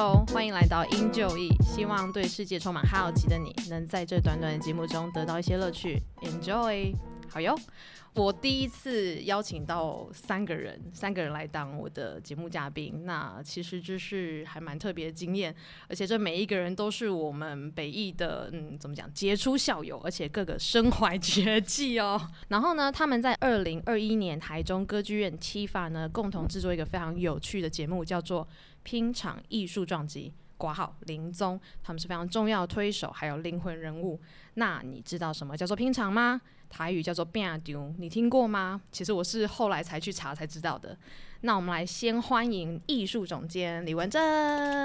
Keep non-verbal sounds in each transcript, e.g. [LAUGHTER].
欢迎来到因就义。希望对世界充满好奇的你，能在这短短的节目中得到一些乐趣。Enjoy，好哟。我第一次邀请到三个人，三个人来当我的节目嘉宾，那其实就是还蛮特别的经验，而且这每一个人都是我们北艺的，嗯，怎么讲，杰出校友，而且个个身怀绝技哦。[LAUGHS] 然后呢，他们在二零二一年台中歌剧院七法呢，共同制作一个非常有趣的节目，叫做《拼场艺术撞击》。挂号林宗，他们是非常重要的推手，还有灵魂人物。那你知道什么叫做拼场吗？台语叫做变丢，你听过吗？其实我是后来才去查才知道的。那我们来先欢迎艺术总监李文正，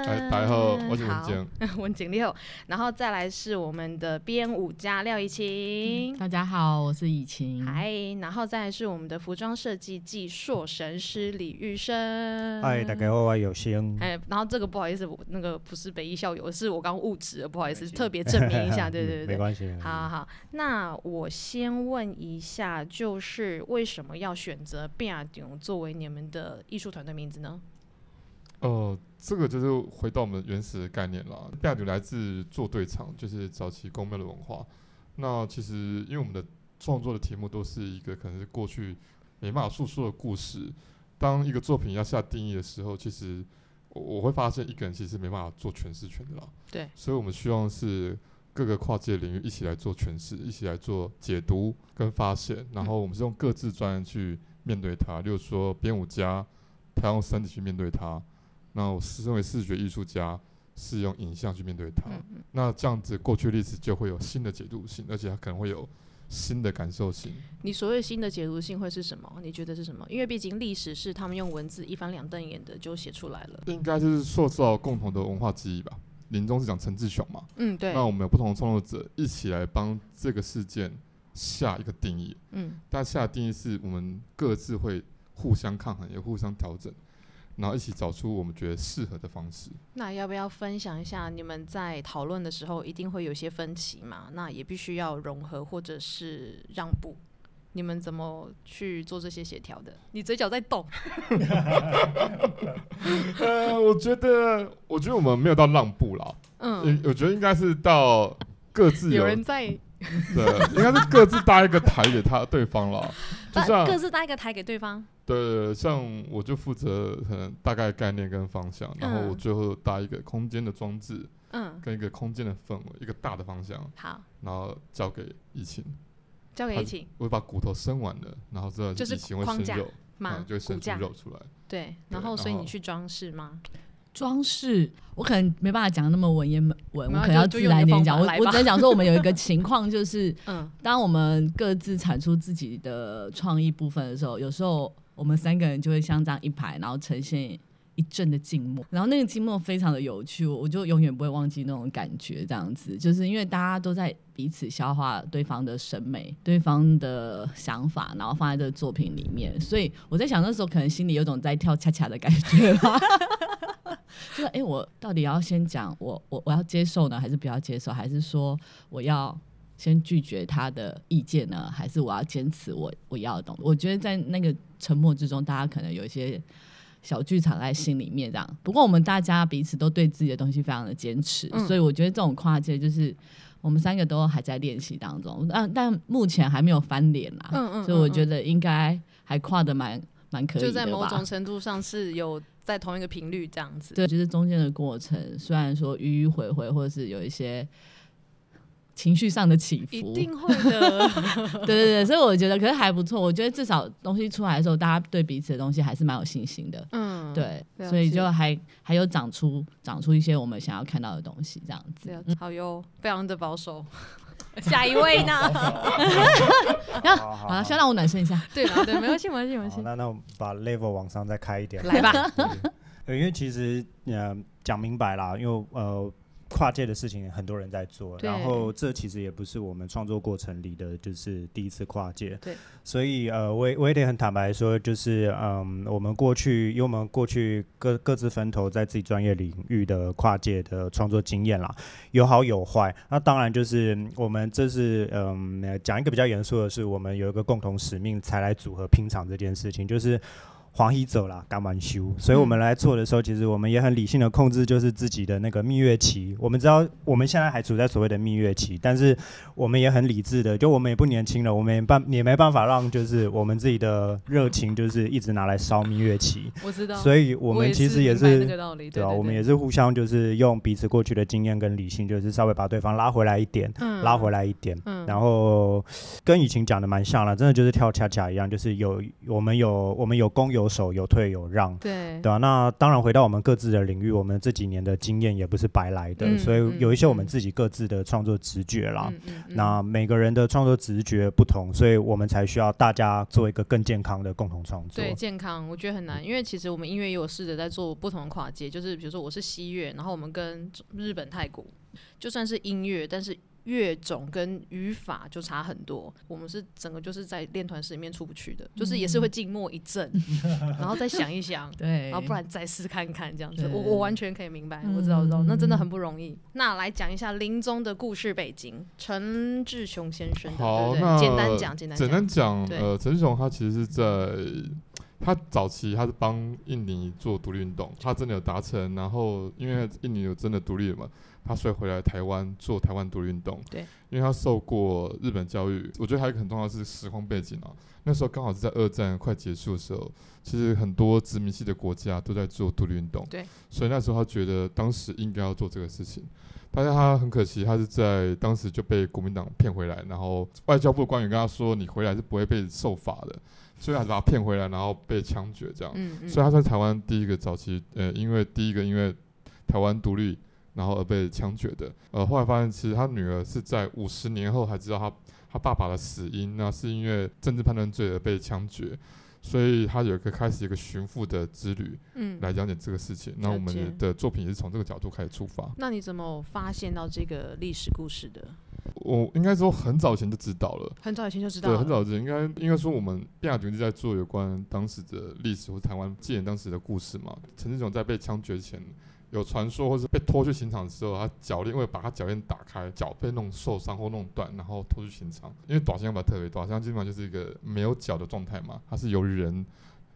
大家好，我是文静，[LAUGHS] 文景六，然后再来是我们的编舞家廖以晴，大家好，我是以晴，嗨，然后再来是我们的服装设计技硕神师李玉生，嗨，大家好，我有心，哎，然后这个不好意思，我那个不是北艺校友，是我刚误指，不好意思，特别证明一下，对对对，没关系，好好好，那我先问一下，就是为什么要选择变丢作为你们的？艺术团队名字呢？呃，这个就是回到我们原始的概念啦。b a 来自做对场，就是早期公庙的文化。那其实因为我们的创作的题目都是一个可能是过去没办法诉说的故事。当一个作品要下定义的时候，其实我我会发现一个人其实没办法做诠释权的啦。对，所以我们希望是各个跨界领域一起来做诠释，一起来做解读跟发现。然后我们是用各自专业去。面对它，例如说编舞家，他用身体去面对它；那我身为视觉艺术家，是用影像去面对它。那这样子，过去历史就会有新的解读性，而且它可能会有新的感受性。你所谓新的解读性会是什么？你觉得是什么？因为毕竟历史是他们用文字一翻两瞪眼的就写出来了。应该就是塑造共同的文化记忆吧。林中是讲陈志雄嘛？嗯，对。那我们有不同的创作者一起来帮这个事件。下一个定义，嗯，但下的定义是我们各自会互相抗衡，也互相调整，然后一起找出我们觉得适合的方式。那要不要分享一下你们在讨论的时候一定会有些分歧嘛？那也必须要融合或者是让步，你们怎么去做这些协调的？你嘴角在动。呃，我觉得，我觉得我们没有到让步了。嗯，我觉得应该是到各自有人在。对，应该是各自搭一个台给他对方了，[LAUGHS] 就像各自搭一个台给对方。对，像我就负责可能大概概念跟方向，然后我最后搭一个空间的装置，嗯，跟一个空间的氛围，一个大的方向。好，然后交给疫情，交给疫情，我把骨头生完了，然后之后就是框架嘛，就生出肉出来。对，然后所以你去装饰吗？装饰，我可能没办法讲那么文言文，我可能要自然点讲。我我只能讲说，我们有一个情况，就 [LAUGHS] 是，嗯，当我们各自产出自己的创意部分的时候，有时候我们三个人就会像这样一排，然后呈现一阵的静默，然后那个静默非常的有趣，我就永远不会忘记那种感觉。这样子，就是因为大家都在彼此消化对方的审美、对方的想法，然后放在这个作品里面，所以我在想那时候可能心里有种在跳恰恰的感觉吧。[LAUGHS] 就是哎，我到底要先讲我我我要接受呢，还是不要接受？还是说我要先拒绝他的意见呢？还是我要坚持我我要的东西？我觉得在那个沉默之中，大家可能有一些小剧场在心里面这样。不过我们大家彼此都对自己的东西非常的坚持，所以我觉得这种跨界就是我们三个都还在练习当中，但但目前还没有翻脸啦。嗯嗯，所以我觉得应该还跨的蛮蛮可以的就在某种程度上是有。在同一个频率这样子，对，就是中间的过程，虽然说迂迂回回，或者是有一些情绪上的起伏，一定会的。[LAUGHS] 对对对，所以我觉得，可是还不错。我觉得至少东西出来的时候，大家对彼此的东西还是蛮有信心的。嗯，对，所以就还还有长出长出一些我们想要看到的东西，这样子。好哟，非常的保守。下一位呢？好，先让我暖身一下。对了，对，没关系，没关系，没关系。那那我把 level 往上再开一点，来吧。因为其实呃讲明白啦，因为呃。跨界的事情很多人在做，然后这其实也不是我们创作过程里的就是第一次跨界，对，所以呃，我我也得很坦白说，就是嗯，我们过去因为我们过去各各自分头在自己专业领域的跨界的创作经验啦，有好有坏。那当然就是我们这是嗯讲一个比较严肃的是，我们有一个共同使命才来组合拼场这件事情，就是。黄衣走啦，干完修，所以我们来做的时候，其实我们也很理性的控制，就是自己的那个蜜月期。我们知道我们现在还处在所谓的蜜月期，但是我们也很理智的，就我们也不年轻了，我们也办也没办法让就是我们自己的热情就是一直拿来烧蜜月期。我知道，所以我们其实也是对吧？我们也是互相就是用彼此过去的经验跟理性，就是稍微把对方拉回来一点，拉回来一点，嗯然后跟以前讲的蛮像了，真的就是跳恰恰一样，就是有我们有我们有公有守，有退有。让对对啊，那当然回到我们各自的领域，我们这几年的经验也不是白来的，所以有一些我们自己各自的创作直觉啦。那每个人的创作直觉不同，所以我们才需要大家做一个更健康的共同创作。对，健康我觉得很难，因为其实我们音乐也有试着在做不同的跨界，就是比如说我是西乐，然后我们跟日本泰国，就算是音乐，但是。乐种跟语法就差很多，我们是整个就是在练团室里面出不去的，就是也是会静默一阵，[LAUGHS] 然后再想一想，对，然后不然再试看看这样子。我我完全可以明白，我知道我知道，那真的很不容易。那来讲一下林宗的故事背景，陈志雄先生，好，那简单讲，简单简单讲，呃，陈志雄他其实是在他早期他是帮印尼做独立运动，他真的有达成，然后因为印尼有真的独立了嘛。他所以回来台湾做台湾独立运动，对，因为他受过日本教育。我觉得还有一个很重要的是时空背景啊，那时候刚好是在二战快结束的时候，其实很多殖民系的国家都在做独立运动，对，所以那时候他觉得当时应该要做这个事情，但是他很可惜，他是在当时就被国民党骗回来，然后外交部官员跟他说，你回来是不会被受罚的，所以他把他骗回来，然后被枪决这样，所以他在台湾第一个早期，呃，因为第一个因为台湾独立。然后而被枪决的，呃，后来发现其实他女儿是在五十年后才知道他他爸爸的死因，那是因为政治判断罪而被枪决，所以他有一个开始一个寻父的之旅，嗯，来讲解这个事情。那我们的作品也是从这个角度开始出发。那你怎么发现到这个历史故事的？我应该说很早前就知道了，很早以前就知道。对，很早之前应该应该说我们变雅军在做有关当时的历史或台湾纪念当时的故事嘛。陈志雄在被枪决前。有传说，或是被拖去刑场的时候，他脚链因为把他脚链打开，脚被弄受伤或弄断，然后拖去刑场。因为短箱把特别短枪基本上就是一个没有脚的状态嘛，它是由人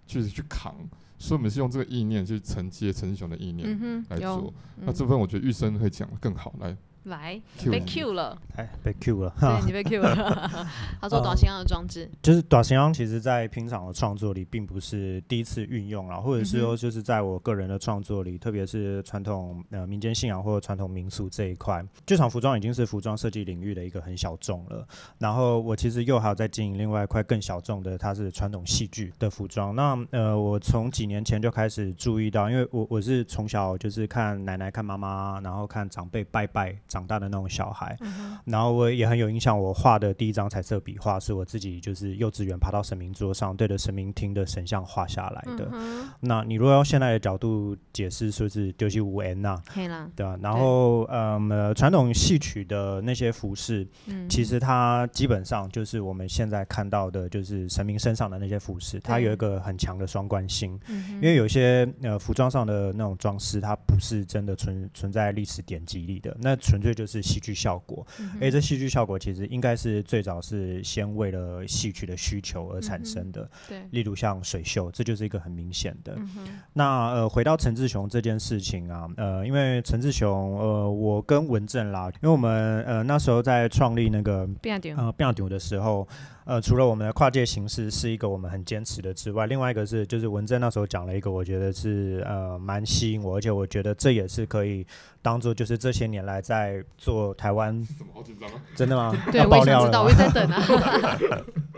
去去扛，所以我们是用这个意念去承接陈志雄的意念来做。那这部分我觉得玉生会讲的更好，来。来被 Q 了，哎，被 Q 了，对你被 Q 了。[LAUGHS] 他说短形象的装置，就是短形象，其实在平常的创作里并不是第一次运用了，或者是说就是在我个人的创作里，特别是传统呃民间信仰或者传统民俗这一块，剧场服装已经是服装设计领域的一个很小众了。然后我其实又还有在经营另外一块更小众的，它是传统戏剧的服装。那呃，我从几年前就开始注意到，因为我我是从小就是看奶奶、看妈妈，然后看长辈拜拜。长大的那种小孩，然后我也很有印象。我画的第一张彩色笔画是我自己就是幼稚园爬到神明桌上对着神明厅的神像画下来的。那你如果用现在的角度解释，说是就是五 N 呐，对吧？然后呃，传统戏曲的那些服饰，其实它基本上就是我们现在看到的，就是神明身上的那些服饰，它有一个很强的双关性。因为有些呃服装上的那种装饰，它不是真的存存在历史典籍里的，那纯。纯粹就是戏剧效果，而这戏剧效果其实应该是最早是先为了戏曲的需求而产生的。对，例如像水秀，这就是一个很明显的。那呃，回到陈志雄这件事情啊，呃，因为陈志雄，呃，我跟文正啦，因为我们呃那时候在创立那个呃变调的时候。呃，除了我们的跨界形式是一个我们很坚持的之外，另外一个是就是文珍那时候讲了一个，我觉得是呃蛮吸引我，而且我觉得这也是可以当做就是这些年来在做台湾，好紧张啊，[LAUGHS] 真的吗？对，我也想知道，我也在等啊。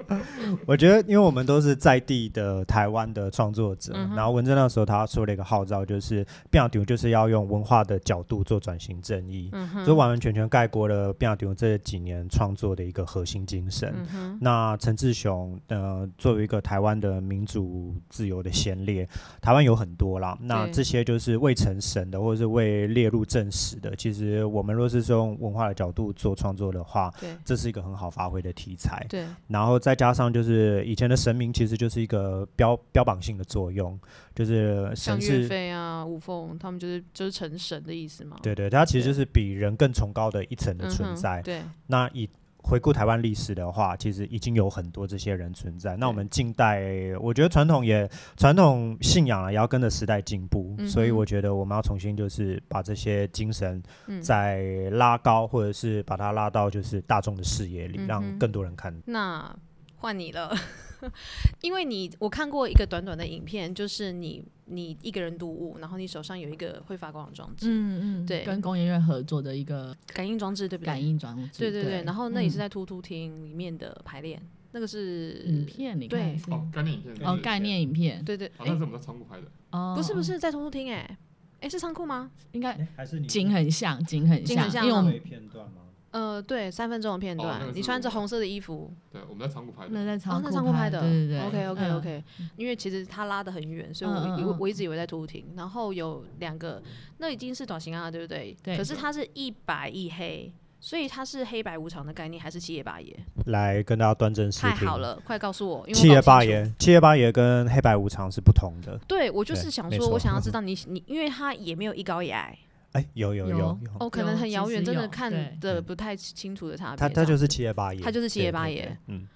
[LAUGHS] 我觉得，因为我们都是在地的台湾的创作者，然后文珍那时候他说了一个号召，就是变丢就是要用文化的角度做转型正义，就完完全全概括了变丢这几年创作的一个核心精神。那陈志雄，呃，作为一个台湾的民主自由的先烈，台湾有很多啦。那这些就是未成神的，或者是未列入正史的。其实我们若是从文化的角度做创作的话，对，这是一个很好发挥的题材。对，然后再加上就是以前的神明，其实就是一个标标榜性的作用，就是神岳飞啊、吴凤，他们就是就是成神的意思嘛。对对，他其实就是比人更崇高的一层的存在。对，那以回顾台湾历史的话，其实已经有很多这些人存在。那我们近代，我觉得传统也传统信仰啊，也要跟着时代进步。所以我觉得我们要重新就是把这些精神再拉高，或者是把它拉到就是大众的视野里，让更多人看。那换你了。[LAUGHS] 因为你我看过一个短短的影片，就是你你一个人独舞，然后你手上有一个会发光的装置，嗯嗯，对，跟工业院合作的一个感应装置，对不对？感应装置，对对对。然后那也是在突突厅里面的排练，那个是影片，你看，哦，概念影片，哦，概念影片，对对。好像是我们在仓库拍的，哦，不是不是在突突厅，哎，哎是仓库吗？应该还是景很像，景很像，因为我们片段吗？呃，对，三分钟的片段，你穿着红色的衣服。对，我们在仓库拍的。那在仓库拍的，对对对。OK OK OK，因为其实他拉的很远，所以我我我一直以为在突突然后有两个，那已经是短型啊，对不对？对。可是它是一白一黑，所以它是黑白无常的概念，还是七爷八爷？来跟大家端正视太好了，快告诉我。因为七爷八爷，七爷八爷跟黑白无常是不同的。对，我就是想说，我想要 [LAUGHS] 知道你你，因为他也没有一高一矮。哎，有有有有，哦，可能很遥远，真的看的不太清楚的差别。他他就是七爷八爷，他就是七爷八爷。嗯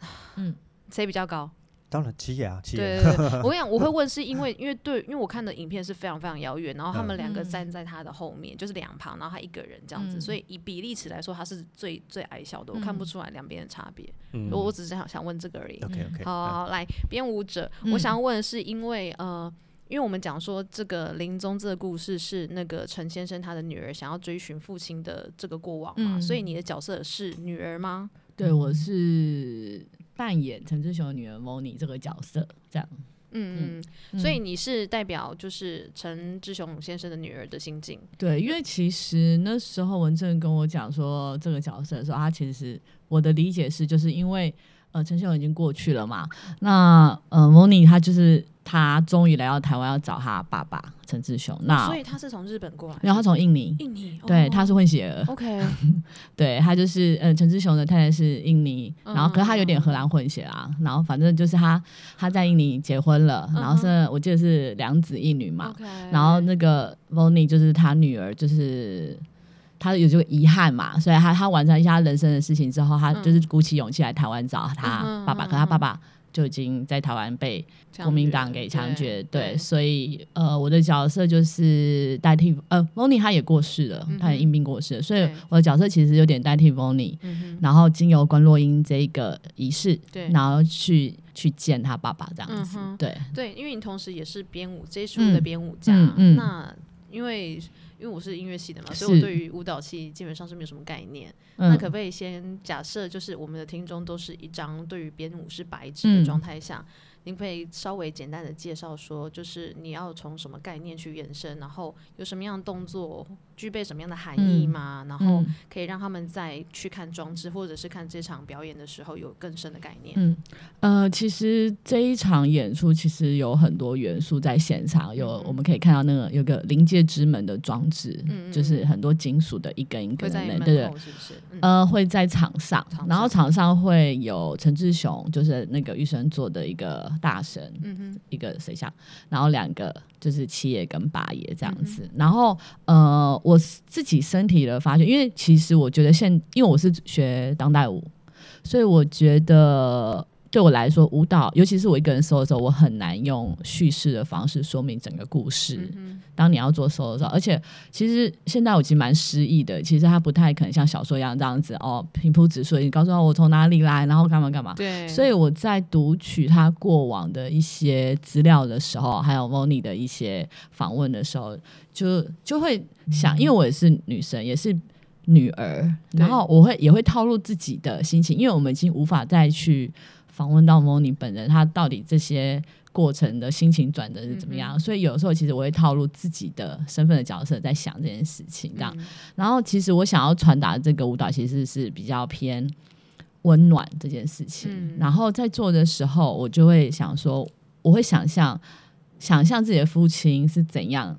[SIGHS] 嗯，谁比较高？当然七爷啊，七爷。[LAUGHS] 对对对，我跟你讲，我会问是因为因为对，因为我看的影片是非常非常遥远，然后他们两个站在他的后面，就是两旁，然后他一个人这样子，所以以比例尺来说，他是最最矮小的，我看不出来两边的差别。我我只是想想问这个而已。OK OK，好，好来编舞者，我想要问的是因为呃。因为我们讲说这个林宗这个故事是那个陈先生他的女儿想要追寻父亲的这个过往嘛，所以你的角色是女儿吗？对，我是扮演陈志雄的女儿 Moni 这个角色，这样。嗯嗯，所以你是代表就是陈志雄先生的女儿的心境。对，因为其实那时候文正跟我讲说这个角色的时候，他其实我的理解是，就是因为呃陈秀已经过去了嘛，那呃 Moni 他就是。他终于来到台湾，要找他爸爸陈志雄。那所以他是从日本过来，然后他从印尼。印尼对，他是混血儿。[LAUGHS] OK，对他就是呃，陈志雄的太太是印尼，然后可是他有点荷兰混血啊。然后反正就是他他在印尼结婚了，然后是我记得是两子一女嘛。然后那个 Vonny 就是他女儿，就是他有这个遗憾嘛，所以他他完成一下人生的事情之后，他就是鼓起勇气来台湾找他爸爸，可他爸爸。就已经在台湾被国民党给枪决，对，所以呃，我的角色就是代替呃，Moni 他也过世了，他也因病过世了，所以我的角色其实有点代替 Moni，然后经由关洛英这个仪式，对，然后去去见他爸爸这样子，对。对，因为你同时也是编舞这一出的编舞家，嗯。那因为。因为我是音乐系的嘛，所以我对于舞蹈系基本上是没有什么概念。那可不可以先假设，就是我们的听众都是一张对于编舞是白纸的状态下？您可以稍微简单的介绍说，就是你要从什么概念去延伸，然后有什么样的动作具备什么样的含义吗？然后可以让他们在去看装置或者是看这场表演的时候有更深的概念。嗯，呃，其实这一场演出其实有很多元素在现场，有我们可以看到那个有个临界之门的装置，嗯，就是很多金属的一根一根的门，对对，是不是？呃，会在场上，然后场上会有陈志雄，就是那个玉生做的一个。大神，嗯哼，一个谁像，然后两个就是七爷跟八爷这样子，然后呃，我自己身体的发现，因为其实我觉得现，因为我是学当代舞，所以我觉得。对我来说，舞蹈，尤其是我一个人 solo 的时候，我很难用叙事的方式说明整个故事。当你要做 solo 的时候，而且其实现在我其实蛮失意的。其实它不太可能像小说一样这样子哦，平铺直述，你告诉我我从哪里来，然后干嘛干嘛。对。所以我在读取他过往的一些资料的时候，还有 Moni 的一些访问的时候，就就会想，因为我也是女生，也是女儿，然后我会也会套入自己的心情，因为我们已经无法再去。访问到 Moni 本人，他到底这些过程的心情转折是怎么样？所以有时候其实我会套入自己的身份的角色在想这件事情，这样。然后其实我想要传达这个舞蹈其实是比较偏温暖这件事情。然后在做的时候，我就会想说，我会想象想象自己的父亲是怎样。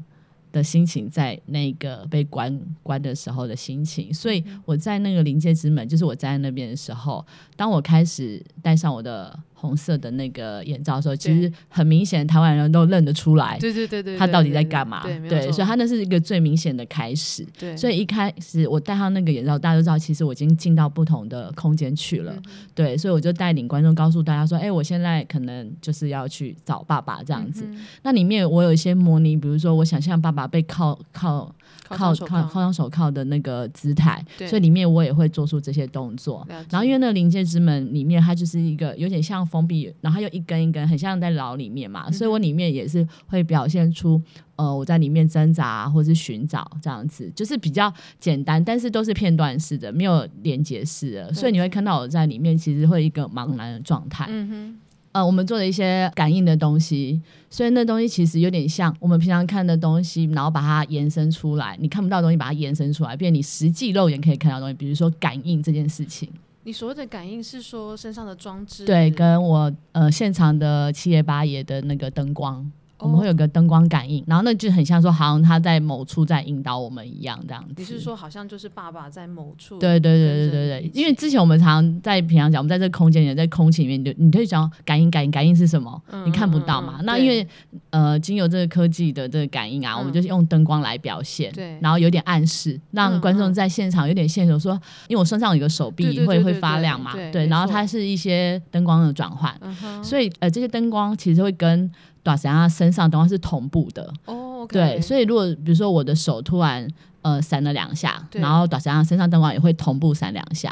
的心情在那个被关关的时候的心情，所以我在那个临界之门，就是我站在那边的时候，当我开始戴上我的红色的那个眼罩的时候，其实很明显，台湾人都认得出来。对对对对，他到底在干嘛？对，所以他那是一个最明显的开始。对，所以一开始我戴上那个眼罩，大家都知道，其实我已经进到不同的空间去了。对，所以我就带领观众告诉大家说：“哎，我现在可能就是要去找爸爸这样子。”那里面我有一些模拟，比如说我想象爸爸被铐铐。靠靠靠上手铐的那个姿态，所以里面我也会做出这些动作。然后因为那个临界之门里面，它就是一个有点像封闭，然后又一根一根，很像在牢里面嘛。所以我里面也是会表现出，呃，我在里面挣扎或是寻找这样子，就是比较简单，但是都是片段式的，没有连接式的。所以你会看到我在里面其实会一个茫然的状态。嗯哼。呃，我们做了一些感应的东西，所以那东西其实有点像我们平常看的东西，然后把它延伸出来，你看不到东西，把它延伸出来，变你实际肉眼可以看到东西。比如说感应这件事情，你所谓的感应是说身上的装置，对，跟我呃现场的七爷八爷的那个灯光。我们会有个灯光感应，然后那就很像说，好像他在某处在引导我们一样，这样子。你是说，好像就是爸爸在某处？对对对对对对。因为之前我们常在平常讲，我们在这个空间里，在空气里面，你你可以讲感应感应感应是什么？你看不到嘛？那因为呃，经由这个科技的这个感应啊，我们就是用灯光来表现，对，然后有点暗示，让观众在现场有点线索，说，因为我身上有一个手臂会会发亮嘛，对，然后它是一些灯光的转换，所以呃，这些灯光其实会跟。短时间身上灯光是同步的哦，对，所以如果比如说我的手突然呃闪了两下，然后短时间身上灯光也会同步闪两下。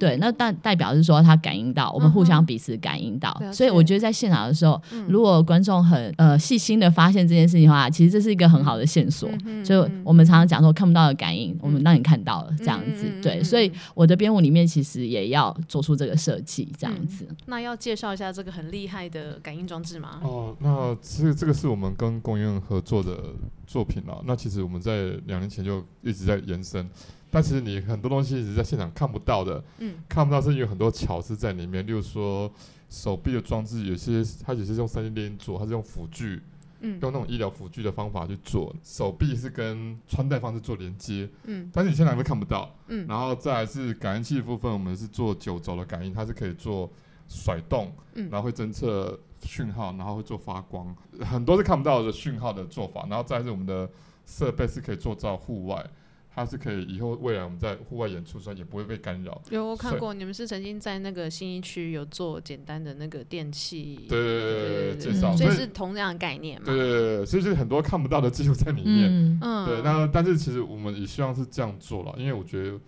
对，那代代表是说他感应到，我们互相彼此感应到，所以我觉得在现场的时候，如果观众很呃细心的发现这件事情的话，其实这是一个很好的线索。就我们常常讲说看不到的感应，我们让你看到了这样子。对，所以我的编舞里面其实也要做出这个设计这样子。那要介绍一下这个很厉害的感应装置吗？哦，那这这个是我们跟公园合作的作品啊。那其实我们在两年前就一直在延伸。但其实你很多东西是在现场看不到的，嗯，看不到是因为很多巧思在里面。例如说手臂的装置，有些它有些是用三 D 列印做，它是用辅具，嗯，用那种医疗辅具的方法去做。手臂是跟穿戴方式做连接，嗯，但是你现场会看不到，嗯。然后再是感应器的部分，我们是做九轴的感应，它是可以做甩动，嗯，然后会侦测讯号，然后会做发光，很多是看不到的讯号的做法。然后再是我们的设备是可以做到户外。它是可以以后未来我们在户外演出时候也不会被干扰。有我看过，你们是曾经在那个新一区有做简单的那个电器，对对对对介绍，所以是同样的概念嘛。对对对，所以是很多看不到的技术在里面。嗯，对。那但是其实我们也希望是这样做了，因为我觉得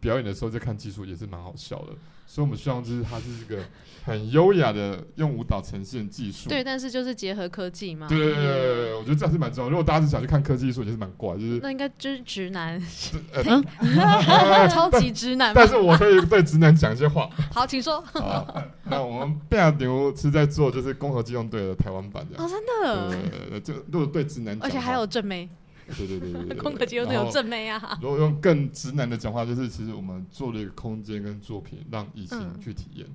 表演的时候在看技术也是蛮好笑的。所以，我们希望就是它是一个很优雅的用舞蹈呈现技术。对，但是就是结合科技嘛。对对对对我觉得这样是蛮重要。如果大家是想去看科技艺术，也是蛮怪，就是那应该就是直男，[LAUGHS] [LAUGHS] 超级直男。但是我可以对直男讲一些话。[LAUGHS] 好，请说。那我们贝尔牛是在做就是攻壳机动队的台湾版的。哦，真的。对就如果对直男，而且还有正妹。对对对对对，空壳 [LAUGHS] 机都有正妹啊！如果用更直男的讲话，就是其实我们做了一个空间跟作品，让异性去体验。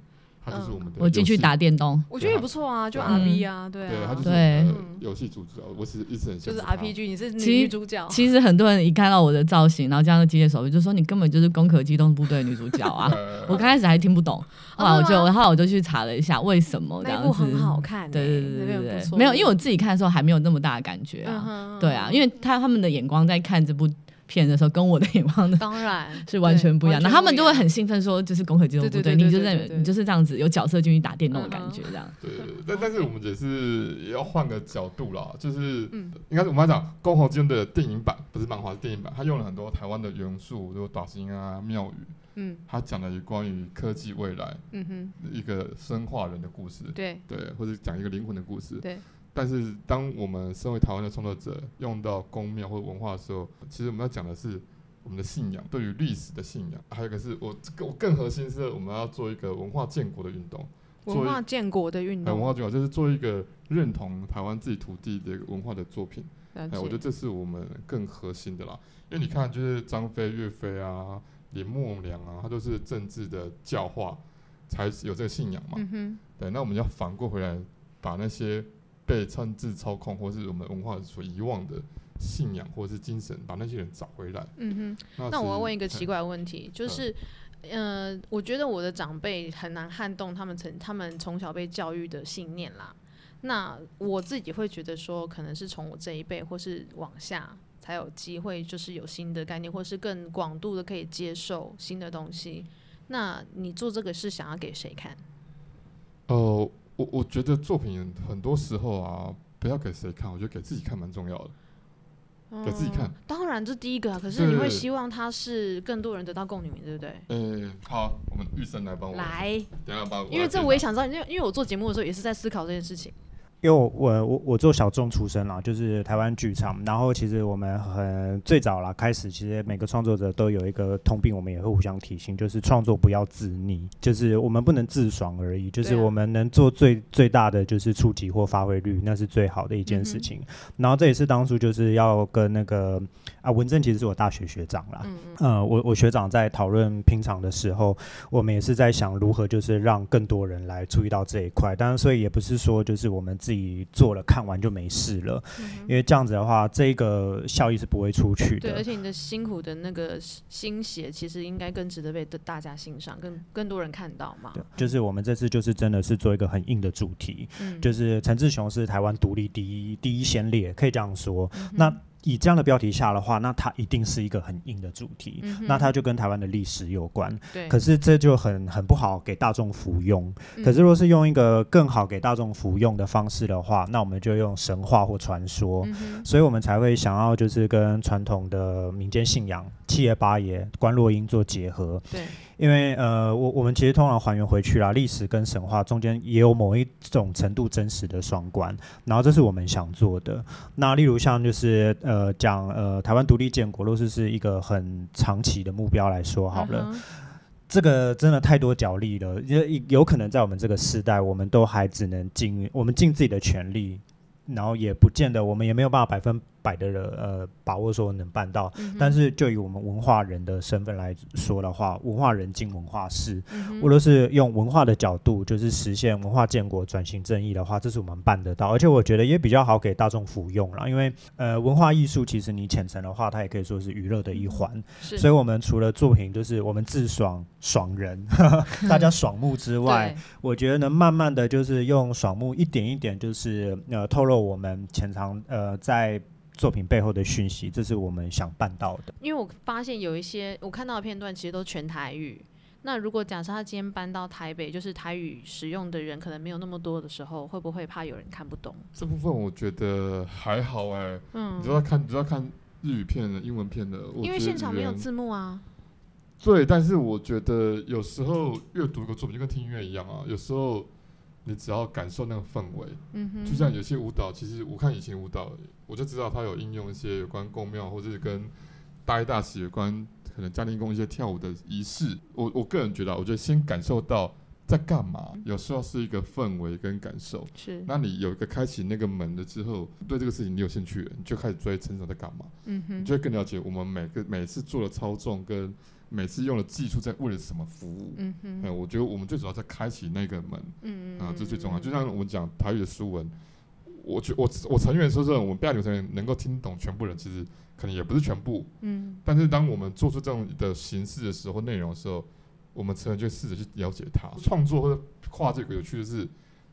它就是我们的。我进去打电动，我觉得也不错啊，就 R P 啊，对对，他就是游戏主角。我是一直很就是 R P G，你是女主角。其实很多人一看到我的造型，然后加上机械手臂，就说你根本就是攻壳机动部队女主角啊！[LAUGHS] 我刚开始还听不懂，后来我就然后我就去查了一下为什么这样子。很好看，对对对对对，没有，因为我自己看的时候还没有那么大的感觉啊，对啊，因为他他们的眼光在看这部。片的时候跟我的眼光的当然 [LAUGHS] 是完全不一样，那他们就会很兴奋说，就是攻壳机动部队，你就在你就是这样子有角色进去打电动的感觉，这样。对，但但是我们也是也要换个角度啦，就是应该是我们要讲攻壳机动队的电影版，不是漫画，是电影版，他用了很多台湾的元素，比如打星啊、庙宇，嗯，他讲了关于科技未来，嗯哼，一个生化人的故事，对。对，或者讲一个灵魂的故事，对。但是，当我们身为台湾的创作者用到公庙或者文化的时候，其实我们要讲的是我们的信仰，对于历史的信仰。还有一个是我我更核心是，我们要做一个文化建国的运动。文化建国的运动。文化建国就是做一个认同台湾自己土地的一个文化的作品。哎，我觉得这是我们更核心的啦。因为你看，就是张飞、岳飞啊、林默娘啊，他都是政治的教化才有这个信仰嘛。嗯对，那我们要反过回来，把那些。被政治操控，或是我们文化所遗忘的信仰，或是精神，把那些人找回来。嗯哼。那我要问一个奇怪的问题，就是，呃，我觉得我的长辈很难撼动他们从他们从小被教育的信念啦。那我自己会觉得说，可能是从我这一辈或是往下才有机会，就是有新的概念，或是更广度的可以接受新的东西。那你做这个是想要给谁看？哦，我我觉得作品很多时候啊，不要给谁看，我觉得给自己看蛮重要的。给自己看，当然这第一个啊。可是你会希望他是更多人得到共鸣，对不对？嗯，好，我们玉生来帮我来，等下帮我，因为这我也想知道，因为因为我做节目的时候也是在思考这件事情。因为我我我做小众出身啦，就是台湾剧场。然后其实我们很最早啦，开始其实每个创作者都有一个通病，我们也会互相提醒，就是创作不要自溺，就是我们不能自爽而已，就是我们能做最最大的就是触及或发挥率，那是最好的一件事情。然后这也是当初就是要跟那个啊文正其实是我大学学长啦，嗯，我我学长在讨论平常的时候，我们也是在想如何就是让更多人来注意到这一块。当然，所以也不是说就是我们自自己做了看完就没事了，因为这样子的话，这个效益是不会出去的。对，而且你的辛苦的那个心血，其实应该更值得被大家欣赏，更更多人看到嘛。对，就是我们这次就是真的是做一个很硬的主题，就是陈志雄是台湾独立第一第一先烈，可以这样说。那以这样的标题下的话，那它一定是一个很硬的主题，那它就跟台湾的历史有关。对，可是这就很很不好给大众服用。可是若是用一个更好给大众服用的方式的话，那我们就用神话或传说，所以我们才会想要就是跟传统的民间信仰七爷八爷关落音做结合。对。因为呃，我我们其实通常还原回去啦，历史跟神话中间也有某一种程度真实的双关，然后这是我们想做的。那例如像就是呃讲呃台湾独立建国，若是是一个很长期的目标来说好了，这个真的太多角力了，有有可能在我们这个时代，我们都还只能尽我们尽自己的全力，然后也不见得我们也没有办法百分。百的人呃把握说能办到，但是就以我们文化人的身份来说的话，文化人进文化事，无论是用文化的角度，就是实现文化建国转型正义的话，这是我们办得到，而且我觉得也比较好给大众服用了，因为呃文化艺术其实你浅层的话，它也可以说是娱乐的一环，所以我们除了作品就是我们自爽爽人，[LAUGHS] 大家爽目之外，[LAUGHS] 我觉得能慢慢的就是用爽目一点一点，就是呃透露我们潜藏呃在。作品背后的讯息，这是我们想办到的。因为我发现有一些我看到的片段，其实都全台语。那如果假设他今天搬到台北，就是台语使用的人可能没有那么多的时候，会不会怕有人看不懂？这部分我觉得还好哎。嗯，你知道看，你知道看日语片的、英文片的，因为现场没有字幕啊。对，但是我觉得有时候阅读一个作品就跟听音乐一样啊，有时候。你只要感受那个氛围，就像有些舞蹈，其实我看以前舞蹈，我就知道它有应用一些有关宫庙或者是跟大一大喜有关，可能家庭宫一些跳舞的仪式。我我个人觉得，我觉得先感受到在干嘛，有时候是一个氛围跟感受。是，那你有一个开启那个门的之后，对这个事情你有兴趣，你就开始追成长在干嘛。嗯哼，你就会更了解我们每个每次做的操纵跟。每次用的技术在为了什么服务？嗯哼，我觉得我们最主要在开启那个门，嗯嗯，啊，这最重要。就像我们讲台语的书文，我觉我我成员说这种我们亚流成员能够听懂全部人，其实可能也不是全部，嗯。但是当我们做出这种的形式的时候，内容的时候，我们成员就试着去了解它。创作或者跨这个有趣的是，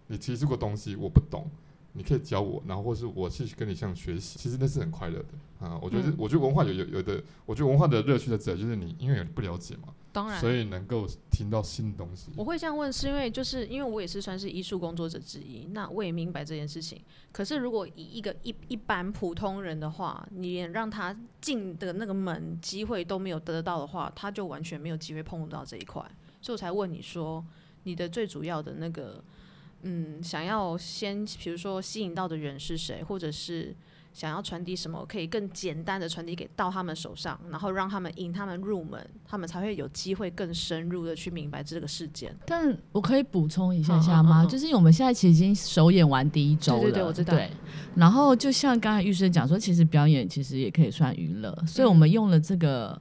你提出个东西我不懂。你可以教我，然后或是我去跟你像学习，其实那是很快乐的啊。我觉得，我觉得文化有有有的，我觉得文化的乐趣在这，就是你因为不了解嘛，当然，所以能够听到新的东西。我会这样问，是因为就是因为我也是算是艺术工作者之一，那我也明白这件事情。可是如果以一个一一般普通人的话，你连让他进的那个门机会都没有得到的话，他就完全没有机会碰到这一块。所以我才问你说，你的最主要的那个。嗯，想要先，比如说吸引到的人是谁，或者是想要传递什么，可以更简单的传递给到他们手上，然后让他们引他们入门，他们才会有机会更深入的去明白这个事件。但我可以补充一下下吗？就是我们现在其实已经首演完第一周了，对对对，我知道。对，然后就像刚才玉生讲说，其实表演其实也可以算娱乐，所以我们用了这个。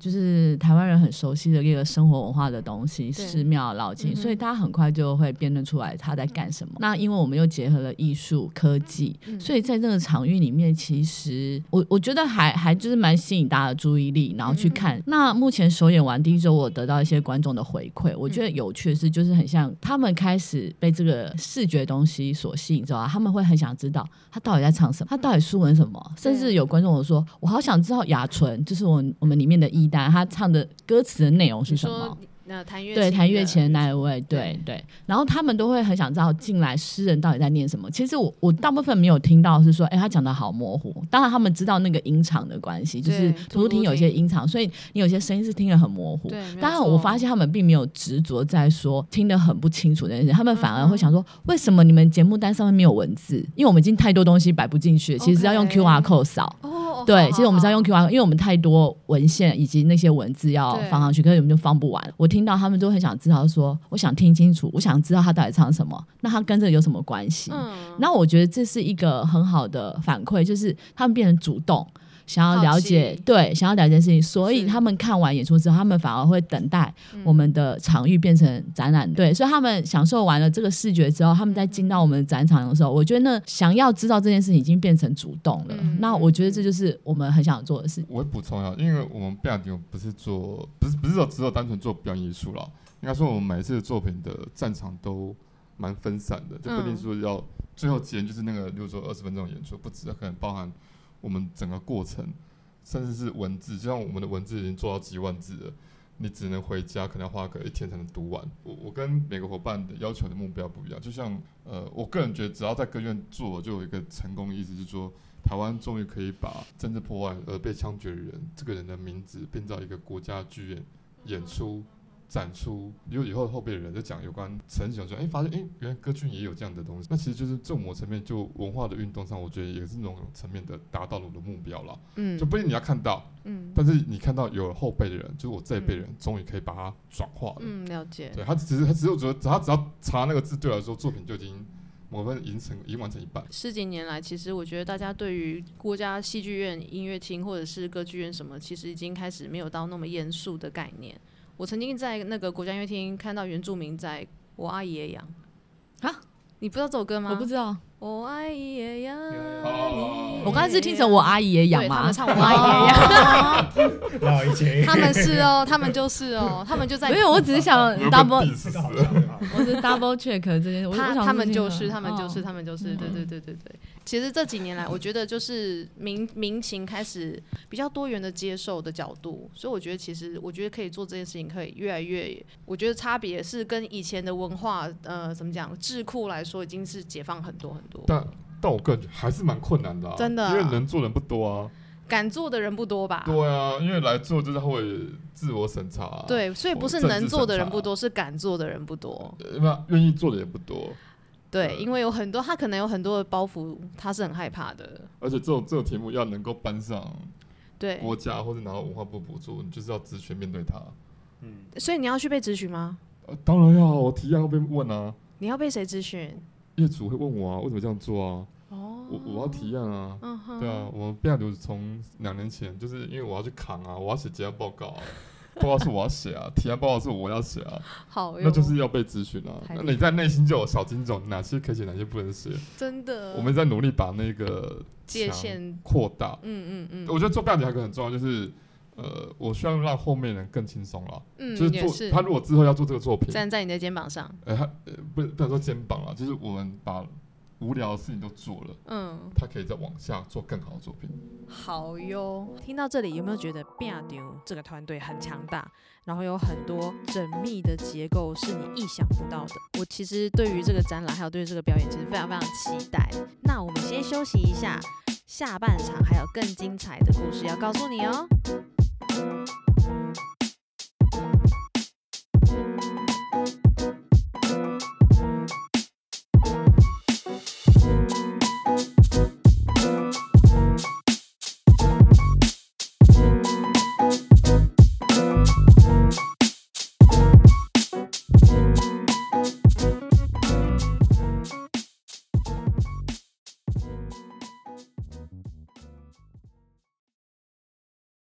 就是台湾人很熟悉的一个生活文化的东西，寺庙、老街，所以大家很快就会辨认出来他在干什么。那因为我们又结合了艺术、科技，所以在这个场域里面，其实我我觉得还还就是蛮吸引大家的注意力，然后去看。那目前首演完第一周，我得到一些观众的回馈，我觉得有趣的是，就是很像他们开始被这个视觉东西所吸引之后，他们会很想知道他到底在唱什么，他到底书文什么，甚至有观众我说，我好想知道雅纯，就是我我们里面的艺。他唱的歌词的内容是什么？那弹乐对弹乐器的那一位，对对。然后他们都会很想知道进来诗人到底在念什么。其实我我大部分没有听到是说，哎，他讲的好模糊。当然他们知道那个音场的关系，就是图书厅有些音场，所以你有些声音是听得很模糊。当然我发现他们并没有执着在说听得很不清楚这件事，他们反而会想说，为什么你们节目单上面没有文字？因为我们已经太多东西摆不进去，其实要用 Q R code 扫。对，其实我们是要用 Q R，因为我们太多文献以及那些文字要放上去，可是我们就放不完。我听到他们都很想知道，说我想听清楚，我想知道他到底唱什么，那他跟这有什么关系？嗯，那我觉得这是一个很好的反馈，就是他们变成主动。想要了解，对，想要了解事情，所以他们看完演出之后，他们反而会等待我们的场域变成展览，对，所以他们享受完了这个视觉之后，他们在进到我们展场的时候，我觉得那想要知道这件事情已经变成主动了。那我觉得这就是我们很想做的事。我会补充一下，因为我们表演不是做，不是不是说只有单纯做表演艺术了，应该说我们每一次的作品的战场都蛮分散的，就不一定说要最后几天就是那个，比如说二十分钟演出，不止，可能包含。我们整个过程，甚至是文字，就像我们的文字已经做到几万字了，你只能回家，可能要花个一天才能读完。我我跟每个伙伴的要求的目标不一样，就像呃，我个人觉得，只要在歌剧院做，就有一个成功的意思，是说台湾终于可以把政治破坏而被枪决的人这个人的名字编造一个国家剧院演出。展出，有以后后辈的人在讲有关成想说，哎，发现哎，原来歌剧也有这样的东西。那其实就是这种层面，就文化的运动上，我觉得也是那种层面的达到了我的目标了。嗯，就不一定你要看到，嗯，但是你看到有后辈的人，就是我这一辈人，终于可以把它转化了。嗯，了解。对他只是他只是觉得，他只要查那个字，对来说作品就已经我们已经成已经完成一半。十几年来，其实我觉得大家对于国家戏剧院、音乐厅或者是歌剧院什么，其实已经开始没有到那么严肃的概念。我曾经在那个国家音乐厅看到原住民在《我阿姨也养》啊，你不知道这首歌吗？我不知道。我阿姨也养你。我刚才是听成我阿姨也养吗？他们唱我阿姨也养。[LAUGHS] 他们是哦，他们就是哦，他们就在。没有，我只是想 double，我是 double check 这件。他他们就是，他们就是，他们就是，对对对对对。其实这几年来，我觉得就是民民情开始比较多元的接受的角度，所以我觉得其实我觉得可以做这件事情，可以越来越。我觉得差别是跟以前的文化，呃，怎么讲智库来说，已经是解放很多很。但但我个人还是蛮困难的，真的，因为能做人不多啊，敢做的人不多吧？对啊，因为来做就是会自我审查，对，所以不是能做的人不多，是敢做的人不多，那愿意做的也不多。对，因为有很多他可能有很多的包袱，他是很害怕的。而且这种这种题目要能够搬上对国家或者拿到文化部补助，你就是要直询面对他。嗯，所以你要去被咨询吗？呃，当然要，我提案会被问啊。你要被谁咨询？业主会问我啊，为什么这样做啊？哦，我我要提案啊，对啊，我们变流从两年前，就是因为我要去扛啊，我要写结案报告，报告是我要写啊，[LAUGHS] 提案报告是我要写啊，好，那就是要被咨询啊。那你在内心就有小金种，哪些可以写，哪些不能写？真的，我们在努力把那个界限扩大。嗯嗯嗯，我觉得做表演还有个很重要，就是。呃，我希望让后面人更轻松了。嗯，就是做他如果之后要做这个作品，站在你的肩膀上。呃，他呃不不能说肩膀了，就是我们把无聊的事情都做了。嗯，他可以再往下做更好的作品。好哟，听到这里有没有觉得变丢这个团队很强大，然后有很多缜密的结构是你意想不到的？我其实对于这个展览还有对于这个表演，其实非常非常期待。那我们先休息一下，下半场还有更精彩的故事要告诉你哦。Thank you.